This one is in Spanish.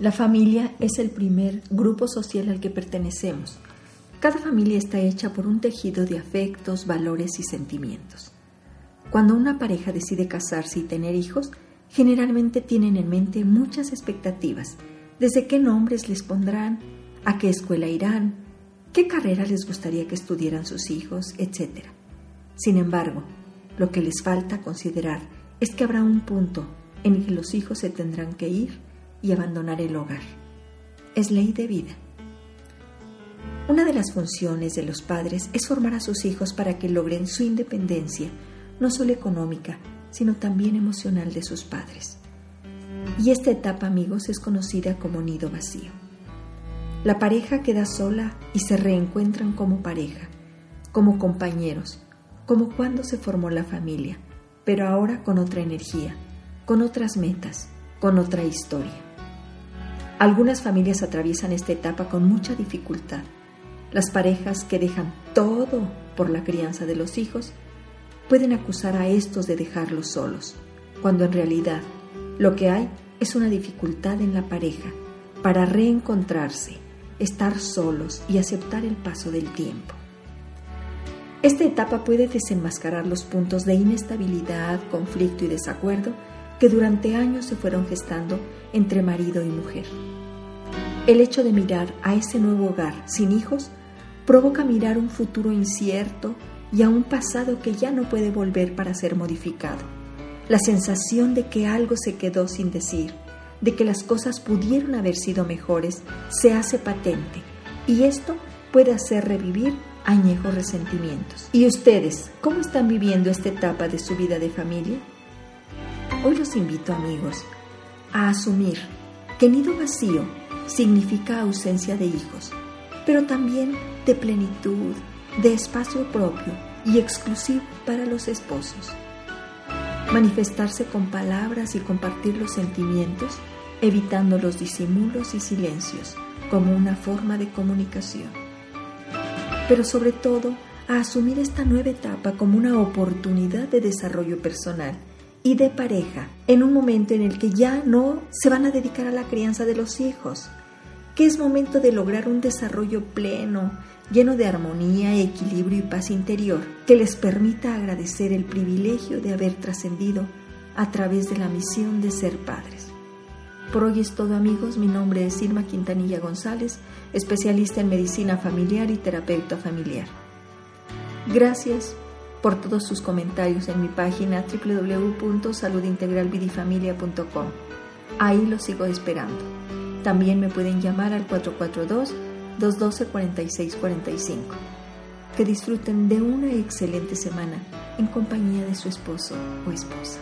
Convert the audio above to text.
La familia es el primer grupo social al que pertenecemos. Cada familia está hecha por un tejido de afectos, valores y sentimientos. Cuando una pareja decide casarse y tener hijos, generalmente tienen en mente muchas expectativas, desde qué nombres les pondrán, a qué escuela irán, qué carrera les gustaría que estudiaran sus hijos, etc. Sin embargo, lo que les falta considerar es que habrá un punto en el que los hijos se tendrán que ir y abandonar el hogar. Es ley de vida. Una de las funciones de los padres es formar a sus hijos para que logren su independencia, no solo económica, sino también emocional de sus padres. Y esta etapa, amigos, es conocida como nido vacío. La pareja queda sola y se reencuentran como pareja, como compañeros, como cuando se formó la familia, pero ahora con otra energía, con otras metas, con otra historia. Algunas familias atraviesan esta etapa con mucha dificultad. Las parejas que dejan todo por la crianza de los hijos pueden acusar a estos de dejarlos solos, cuando en realidad lo que hay es una dificultad en la pareja para reencontrarse, estar solos y aceptar el paso del tiempo. Esta etapa puede desenmascarar los puntos de inestabilidad, conflicto y desacuerdo que durante años se fueron gestando entre marido y mujer. El hecho de mirar a ese nuevo hogar sin hijos provoca mirar un futuro incierto y a un pasado que ya no puede volver para ser modificado. La sensación de que algo se quedó sin decir, de que las cosas pudieron haber sido mejores, se hace patente y esto puede hacer revivir añejos resentimientos. ¿Y ustedes cómo están viviendo esta etapa de su vida de familia? Hoy los invito amigos a asumir que nido vacío significa ausencia de hijos, pero también de plenitud, de espacio propio y exclusivo para los esposos. Manifestarse con palabras y compartir los sentimientos, evitando los disimulos y silencios como una forma de comunicación. Pero sobre todo, a asumir esta nueva etapa como una oportunidad de desarrollo personal y de pareja en un momento en el que ya no se van a dedicar a la crianza de los hijos, que es momento de lograr un desarrollo pleno, lleno de armonía, equilibrio y paz interior, que les permita agradecer el privilegio de haber trascendido a través de la misión de ser padres. Por hoy es todo amigos, mi nombre es Irma Quintanilla González, especialista en medicina familiar y terapeuta familiar. Gracias por todos sus comentarios en mi página www.saludintegralvidifamilia.com. Ahí los sigo esperando. También me pueden llamar al 442-212-4645. Que disfruten de una excelente semana en compañía de su esposo o esposa.